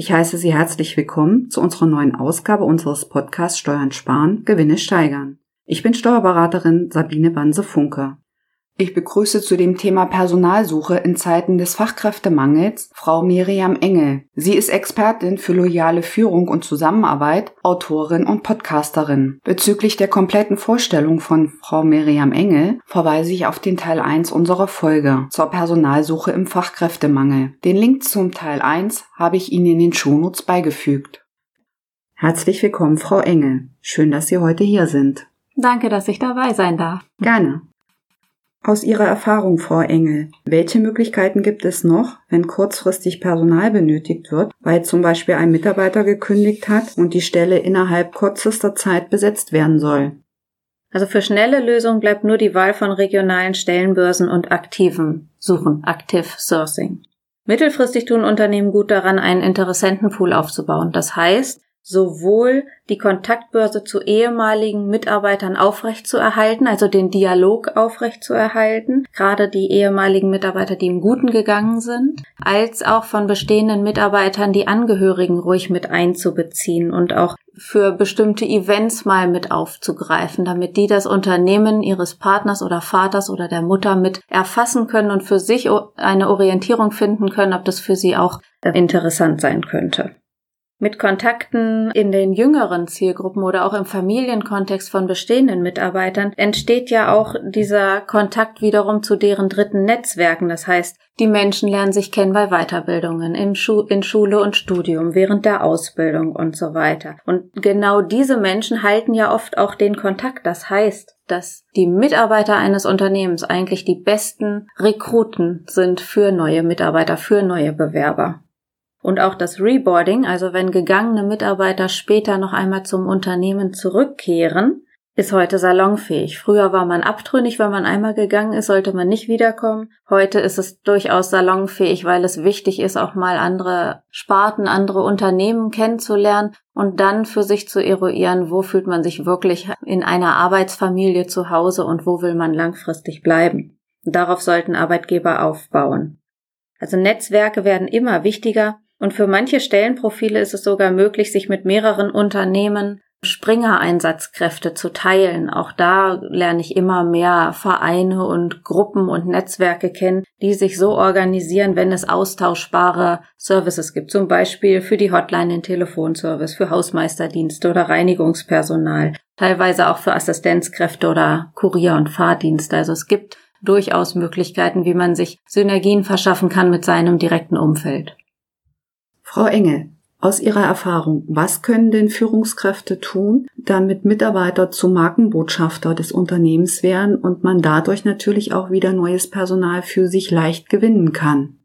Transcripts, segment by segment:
Ich heiße Sie herzlich willkommen zu unserer neuen Ausgabe unseres Podcasts Steuern sparen, Gewinne steigern. Ich bin Steuerberaterin Sabine Banse-Funke. Ich begrüße zu dem Thema Personalsuche in Zeiten des Fachkräftemangels Frau Miriam Engel. Sie ist Expertin für loyale Führung und Zusammenarbeit, Autorin und Podcasterin. Bezüglich der kompletten Vorstellung von Frau Miriam Engel verweise ich auf den Teil 1 unserer Folge zur Personalsuche im Fachkräftemangel. Den Link zum Teil 1 habe ich Ihnen in den Shownotes beigefügt. Herzlich willkommen, Frau Engel. Schön, dass Sie heute hier sind. Danke, dass ich dabei sein darf. Gerne. Aus Ihrer Erfahrung, Frau Engel, welche Möglichkeiten gibt es noch, wenn kurzfristig Personal benötigt wird, weil zum Beispiel ein Mitarbeiter gekündigt hat und die Stelle innerhalb kürzester Zeit besetzt werden soll? Also für schnelle Lösungen bleibt nur die Wahl von regionalen Stellenbörsen und aktiven Suchen, Active Sourcing. Mittelfristig tun Unternehmen gut daran, einen Interessentenpool aufzubauen. Das heißt, sowohl die Kontaktbörse zu ehemaligen Mitarbeitern aufrechtzuerhalten, also den Dialog aufrechtzuerhalten, gerade die ehemaligen Mitarbeiter, die im Guten gegangen sind, als auch von bestehenden Mitarbeitern die Angehörigen ruhig mit einzubeziehen und auch für bestimmte Events mal mit aufzugreifen, damit die das Unternehmen ihres Partners oder Vaters oder der Mutter mit erfassen können und für sich eine Orientierung finden können, ob das für sie auch interessant sein könnte mit Kontakten in den jüngeren Zielgruppen oder auch im Familienkontext von bestehenden Mitarbeitern entsteht ja auch dieser Kontakt wiederum zu deren dritten Netzwerken. Das heißt, die Menschen lernen sich kennen bei Weiterbildungen, in, Schu in Schule und Studium, während der Ausbildung und so weiter. Und genau diese Menschen halten ja oft auch den Kontakt. Das heißt, dass die Mitarbeiter eines Unternehmens eigentlich die besten Rekruten sind für neue Mitarbeiter, für neue Bewerber. Und auch das Reboarding, also wenn gegangene Mitarbeiter später noch einmal zum Unternehmen zurückkehren, ist heute salonfähig. Früher war man abtrünnig, wenn man einmal gegangen ist, sollte man nicht wiederkommen. Heute ist es durchaus salonfähig, weil es wichtig ist, auch mal andere Sparten, andere Unternehmen kennenzulernen und dann für sich zu eruieren, wo fühlt man sich wirklich in einer Arbeitsfamilie zu Hause und wo will man langfristig bleiben. Darauf sollten Arbeitgeber aufbauen. Also Netzwerke werden immer wichtiger und für manche Stellenprofile ist es sogar möglich, sich mit mehreren Unternehmen Springer-Einsatzkräfte zu teilen. Auch da lerne ich immer mehr Vereine und Gruppen und Netzwerke kennen, die sich so organisieren, wenn es austauschbare Services gibt. Zum Beispiel für die Hotline den Telefonservice, für Hausmeisterdienste oder Reinigungspersonal, teilweise auch für Assistenzkräfte oder Kurier- und Fahrdienste. Also es gibt durchaus Möglichkeiten, wie man sich Synergien verschaffen kann mit seinem direkten Umfeld. Frau Engel, aus Ihrer Erfahrung, was können denn Führungskräfte tun, damit Mitarbeiter zu Markenbotschafter des Unternehmens werden und man dadurch natürlich auch wieder neues Personal für sich leicht gewinnen kann?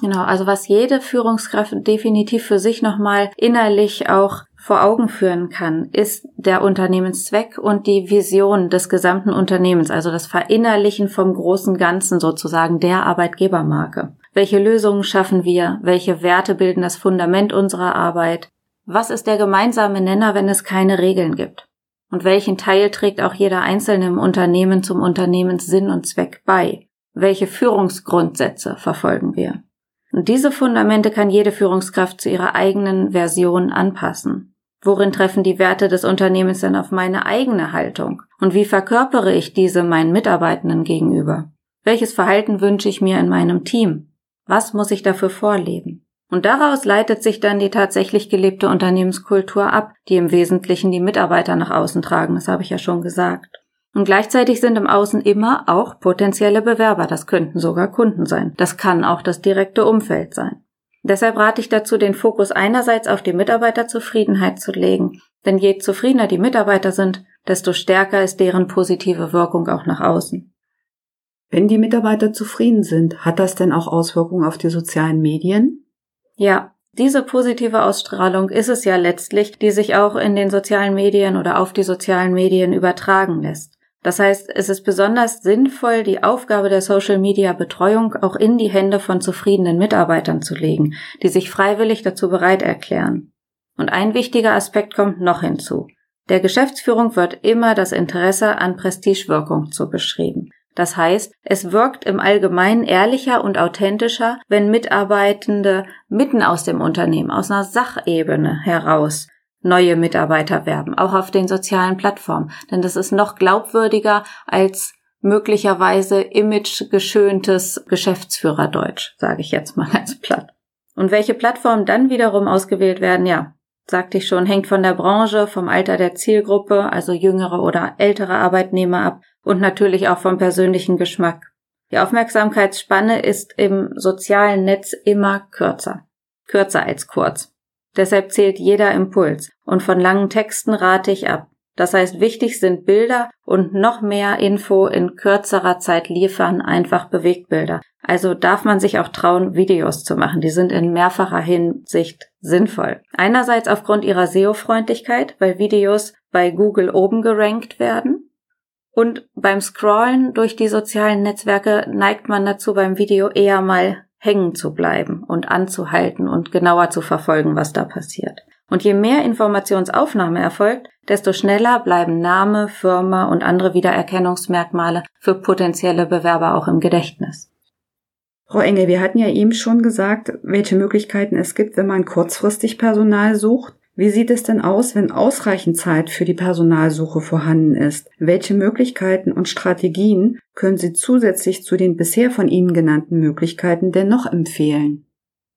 Genau, also was jede Führungskraft definitiv für sich nochmal innerlich auch vor Augen führen kann, ist der Unternehmenszweck und die Vision des gesamten Unternehmens, also das Verinnerlichen vom großen Ganzen sozusagen der Arbeitgebermarke. Welche Lösungen schaffen wir? Welche Werte bilden das Fundament unserer Arbeit? Was ist der gemeinsame Nenner, wenn es keine Regeln gibt? Und welchen Teil trägt auch jeder Einzelne im Unternehmen zum Unternehmenssinn und Zweck bei? Welche Führungsgrundsätze verfolgen wir? Und diese Fundamente kann jede Führungskraft zu ihrer eigenen Version anpassen. Worin treffen die Werte des Unternehmens denn auf meine eigene Haltung? Und wie verkörpere ich diese meinen Mitarbeitenden gegenüber? Welches Verhalten wünsche ich mir in meinem Team? Was muss ich dafür vorleben? Und daraus leitet sich dann die tatsächlich gelebte Unternehmenskultur ab, die im Wesentlichen die Mitarbeiter nach außen tragen, das habe ich ja schon gesagt. Und gleichzeitig sind im Außen immer auch potenzielle Bewerber, das könnten sogar Kunden sein, das kann auch das direkte Umfeld sein. Deshalb rate ich dazu, den Fokus einerseits auf die Mitarbeiterzufriedenheit zu legen, denn je zufriedener die Mitarbeiter sind, desto stärker ist deren positive Wirkung auch nach außen. Wenn die Mitarbeiter zufrieden sind, hat das denn auch Auswirkungen auf die sozialen Medien? Ja, diese positive Ausstrahlung ist es ja letztlich, die sich auch in den sozialen Medien oder auf die sozialen Medien übertragen lässt. Das heißt, es ist besonders sinnvoll, die Aufgabe der Social Media Betreuung auch in die Hände von zufriedenen Mitarbeitern zu legen, die sich freiwillig dazu bereit erklären. Und ein wichtiger Aspekt kommt noch hinzu. Der Geschäftsführung wird immer das Interesse an Prestigewirkung zugeschrieben. Das heißt, es wirkt im Allgemeinen ehrlicher und authentischer, wenn Mitarbeitende mitten aus dem Unternehmen, aus einer Sachebene heraus neue Mitarbeiter werben, auch auf den sozialen Plattformen. Denn das ist noch glaubwürdiger als möglicherweise imagegeschöntes Geschäftsführerdeutsch, sage ich jetzt mal als platt. Und welche Plattformen dann wiederum ausgewählt werden, ja, sagte ich schon, hängt von der Branche, vom Alter der Zielgruppe, also jüngere oder ältere Arbeitnehmer ab und natürlich auch vom persönlichen Geschmack. Die Aufmerksamkeitsspanne ist im sozialen Netz immer kürzer. Kürzer als kurz. Deshalb zählt jeder Impuls und von langen Texten rate ich ab. Das heißt, wichtig sind Bilder und noch mehr Info in kürzerer Zeit liefern, einfach Bewegtbilder. Also darf man sich auch trauen, Videos zu machen. Die sind in mehrfacher Hinsicht sinnvoll. Einerseits aufgrund ihrer SEO-Freundlichkeit, weil Videos bei Google oben gerankt werden. Und beim Scrollen durch die sozialen Netzwerke neigt man dazu, beim Video eher mal hängen zu bleiben und anzuhalten und genauer zu verfolgen, was da passiert. Und je mehr Informationsaufnahme erfolgt, desto schneller bleiben Name, Firma und andere Wiedererkennungsmerkmale für potenzielle Bewerber auch im Gedächtnis. Frau Engel, wir hatten ja eben schon gesagt, welche Möglichkeiten es gibt, wenn man kurzfristig Personal sucht. Wie sieht es denn aus, wenn ausreichend Zeit für die Personalsuche vorhanden ist? Welche Möglichkeiten und Strategien können Sie zusätzlich zu den bisher von Ihnen genannten Möglichkeiten denn noch empfehlen?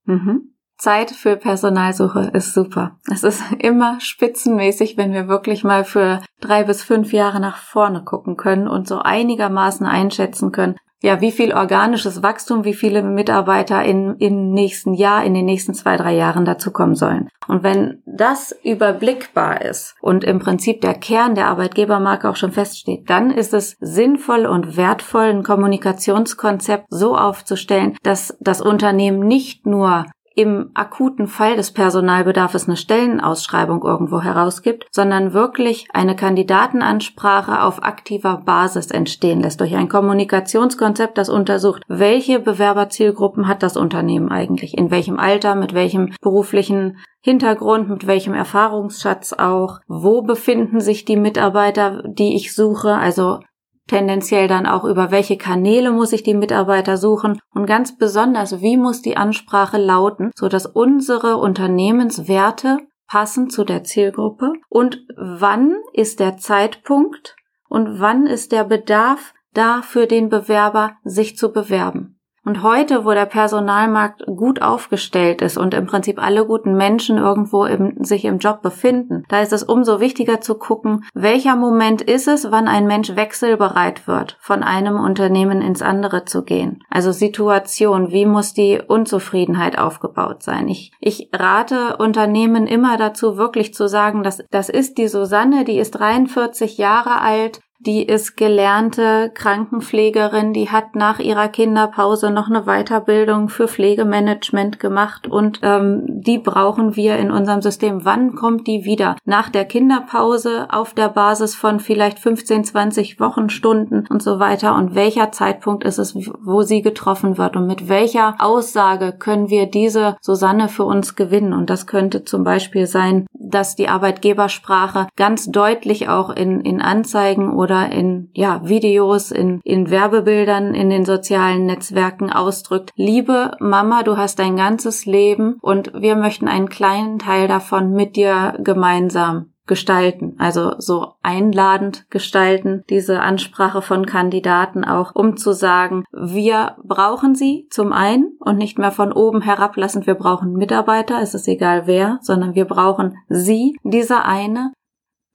Mhm. Zeit für Personalsuche ist super. Es ist immer spitzenmäßig, wenn wir wirklich mal für drei bis fünf Jahre nach vorne gucken können und so einigermaßen einschätzen können, ja, wie viel organisches Wachstum, wie viele Mitarbeiter in, im nächsten Jahr, in den nächsten zwei, drei Jahren dazukommen sollen. Und wenn das überblickbar ist und im Prinzip der Kern der Arbeitgebermarke auch schon feststeht, dann ist es sinnvoll und wertvoll, ein Kommunikationskonzept so aufzustellen, dass das Unternehmen nicht nur im akuten Fall des Personalbedarfs eine Stellenausschreibung irgendwo herausgibt, sondern wirklich eine Kandidatenansprache auf aktiver Basis entstehen lässt durch ein Kommunikationskonzept, das untersucht, welche Bewerberzielgruppen hat das Unternehmen eigentlich, in welchem Alter, mit welchem beruflichen Hintergrund, mit welchem Erfahrungsschatz auch, wo befinden sich die Mitarbeiter, die ich suche, also tendenziell dann auch über welche Kanäle muss ich die Mitarbeiter suchen und ganz besonders, wie muss die Ansprache lauten, so dass unsere Unternehmenswerte passen zu der Zielgruppe und wann ist der Zeitpunkt und wann ist der Bedarf da für den Bewerber, sich zu bewerben. Und heute, wo der Personalmarkt gut aufgestellt ist und im Prinzip alle guten Menschen irgendwo im, sich im Job befinden, da ist es umso wichtiger zu gucken, welcher Moment ist es, wann ein Mensch wechselbereit wird, von einem Unternehmen ins andere zu gehen. Also Situation, wie muss die Unzufriedenheit aufgebaut sein? Ich, ich rate Unternehmen immer dazu, wirklich zu sagen, dass das ist die Susanne, die ist 43 Jahre alt, die ist gelernte Krankenpflegerin, die hat nach ihrer Kinderpause noch eine Weiterbildung für Pflegemanagement gemacht und ähm, die brauchen wir in unserem System. Wann kommt die wieder? Nach der Kinderpause auf der Basis von vielleicht 15, 20 Wochenstunden und so weiter und welcher Zeitpunkt ist es, wo sie getroffen wird und mit welcher Aussage können wir diese Susanne für uns gewinnen und das könnte zum Beispiel sein, dass die Arbeitgebersprache ganz deutlich auch in, in Anzeigen oder in ja, Videos, in, in Werbebildern, in den sozialen Netzwerken ausdrückt. Liebe Mama, du hast dein ganzes Leben und wir möchten einen kleinen Teil davon mit dir gemeinsam gestalten, also so einladend gestalten, diese Ansprache von Kandidaten auch, um zu sagen, wir brauchen sie zum einen und nicht mehr von oben herablassend, wir brauchen Mitarbeiter, es ist egal wer, sondern wir brauchen sie, diese eine,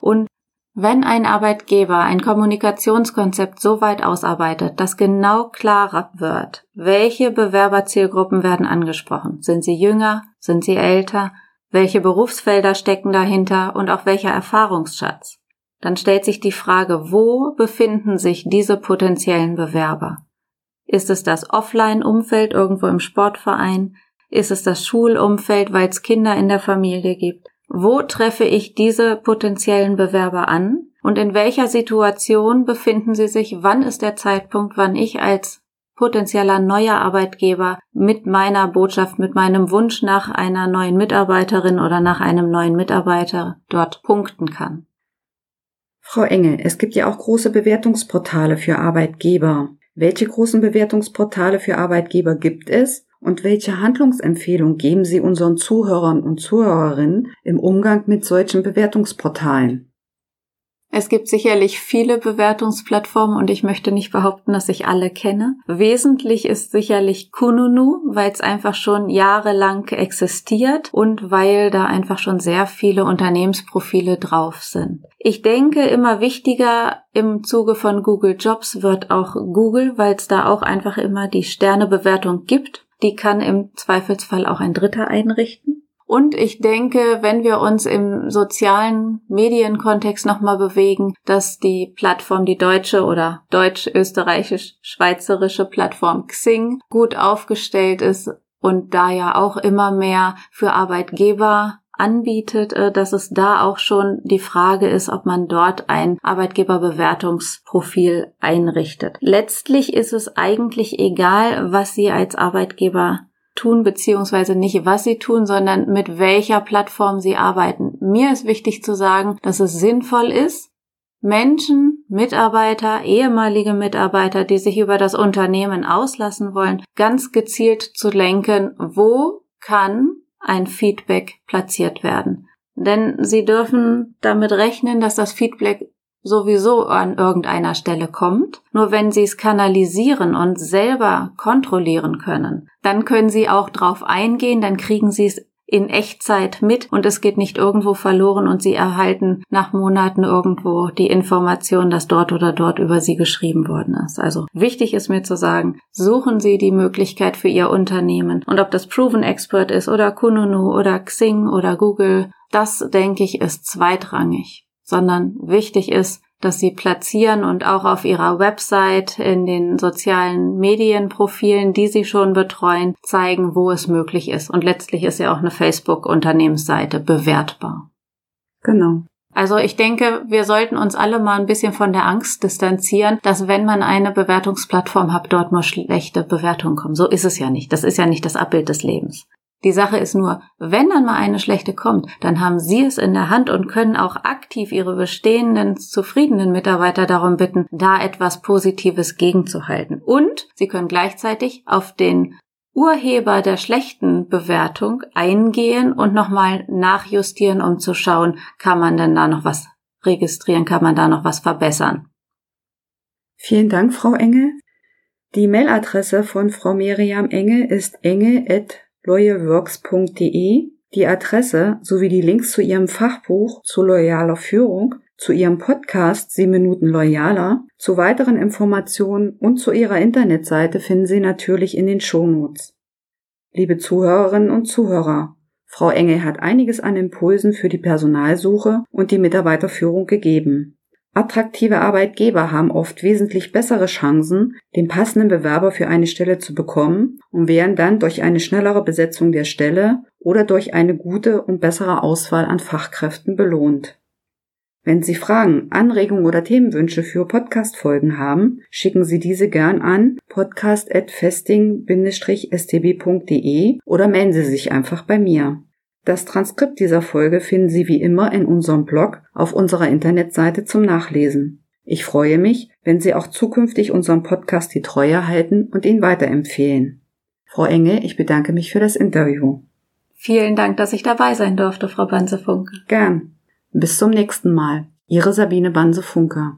und wenn ein Arbeitgeber ein Kommunikationskonzept so weit ausarbeitet, dass genau klarer wird, welche Bewerberzielgruppen werden angesprochen, sind sie jünger, sind sie älter, welche Berufsfelder stecken dahinter und auch welcher Erfahrungsschatz, dann stellt sich die Frage, wo befinden sich diese potenziellen Bewerber? Ist es das Offline-Umfeld irgendwo im Sportverein? Ist es das Schulumfeld, weil es Kinder in der Familie gibt? Wo treffe ich diese potenziellen Bewerber an? Und in welcher Situation befinden sie sich? Wann ist der Zeitpunkt, wann ich als potenzieller neuer Arbeitgeber mit meiner Botschaft, mit meinem Wunsch nach einer neuen Mitarbeiterin oder nach einem neuen Mitarbeiter dort punkten kann? Frau Enge, es gibt ja auch große Bewertungsportale für Arbeitgeber. Welche großen Bewertungsportale für Arbeitgeber gibt es und welche Handlungsempfehlung geben Sie unseren Zuhörern und Zuhörerinnen im Umgang mit solchen Bewertungsportalen? Es gibt sicherlich viele Bewertungsplattformen und ich möchte nicht behaupten, dass ich alle kenne. Wesentlich ist sicherlich Kununu, weil es einfach schon jahrelang existiert und weil da einfach schon sehr viele Unternehmensprofile drauf sind. Ich denke, immer wichtiger im Zuge von Google Jobs wird auch Google, weil es da auch einfach immer die Sternebewertung gibt. Die kann im Zweifelsfall auch ein Dritter einrichten. Und ich denke, wenn wir uns im sozialen Medienkontext nochmal bewegen, dass die Plattform, die deutsche oder deutsch-österreichisch-schweizerische Plattform Xing gut aufgestellt ist und da ja auch immer mehr für Arbeitgeber anbietet, äh, dass es da auch schon die Frage ist, ob man dort ein Arbeitgeberbewertungsprofil einrichtet. Letztlich ist es eigentlich egal, was Sie als Arbeitgeber tun, beziehungsweise nicht, was sie tun, sondern mit welcher Plattform sie arbeiten. Mir ist wichtig zu sagen, dass es sinnvoll ist, Menschen, Mitarbeiter, ehemalige Mitarbeiter, die sich über das Unternehmen auslassen wollen, ganz gezielt zu lenken, wo kann ein Feedback platziert werden. Denn sie dürfen damit rechnen, dass das Feedback sowieso an irgendeiner Stelle kommt. Nur wenn Sie es kanalisieren und selber kontrollieren können, dann können Sie auch drauf eingehen, dann kriegen Sie es in Echtzeit mit und es geht nicht irgendwo verloren und Sie erhalten nach Monaten irgendwo die Information, dass dort oder dort über Sie geschrieben worden ist. Also wichtig ist mir zu sagen, suchen Sie die Möglichkeit für Ihr Unternehmen und ob das Proven Expert ist oder Kununu oder Xing oder Google, das denke ich ist zweitrangig sondern wichtig ist, dass sie platzieren und auch auf ihrer Website in den sozialen Medienprofilen, die sie schon betreuen, zeigen, wo es möglich ist. Und letztlich ist ja auch eine Facebook-Unternehmensseite bewertbar. Genau. Also ich denke, wir sollten uns alle mal ein bisschen von der Angst distanzieren, dass wenn man eine Bewertungsplattform hat, dort nur schlechte Bewertungen kommen. So ist es ja nicht. Das ist ja nicht das Abbild des Lebens. Die Sache ist nur, wenn dann mal eine schlechte kommt, dann haben Sie es in der Hand und können auch aktiv Ihre bestehenden zufriedenen Mitarbeiter darum bitten, da etwas Positives gegenzuhalten. Und Sie können gleichzeitig auf den Urheber der schlechten Bewertung eingehen und nochmal nachjustieren, um zu schauen, kann man denn da noch was registrieren, kann man da noch was verbessern. Vielen Dank, Frau Enge. Die Mailadresse von Frau Miriam Enge ist enge@ loyalworks.de die Adresse sowie die Links zu ihrem Fachbuch zu loyaler Führung, zu ihrem Podcast 7 Minuten Loyaler, zu weiteren Informationen und zu ihrer Internetseite finden Sie natürlich in den Shownotes. Liebe Zuhörerinnen und Zuhörer, Frau Engel hat einiges an Impulsen für die Personalsuche und die Mitarbeiterführung gegeben. Attraktive Arbeitgeber haben oft wesentlich bessere Chancen, den passenden Bewerber für eine Stelle zu bekommen und werden dann durch eine schnellere Besetzung der Stelle oder durch eine gute und bessere Auswahl an Fachkräften belohnt. Wenn Sie Fragen, Anregungen oder Themenwünsche für Podcast-Folgen haben, schicken Sie diese gern an podcast.festing-stb.de oder melden Sie sich einfach bei mir. Das Transkript dieser Folge finden Sie wie immer in unserem Blog auf unserer Internetseite zum Nachlesen. Ich freue mich, wenn Sie auch zukünftig unserem Podcast die Treue halten und ihn weiterempfehlen. Frau Enge, ich bedanke mich für das Interview. Vielen Dank, dass ich dabei sein durfte, Frau Banse-Funke. Gern. Bis zum nächsten Mal. Ihre Sabine Banse-Funke.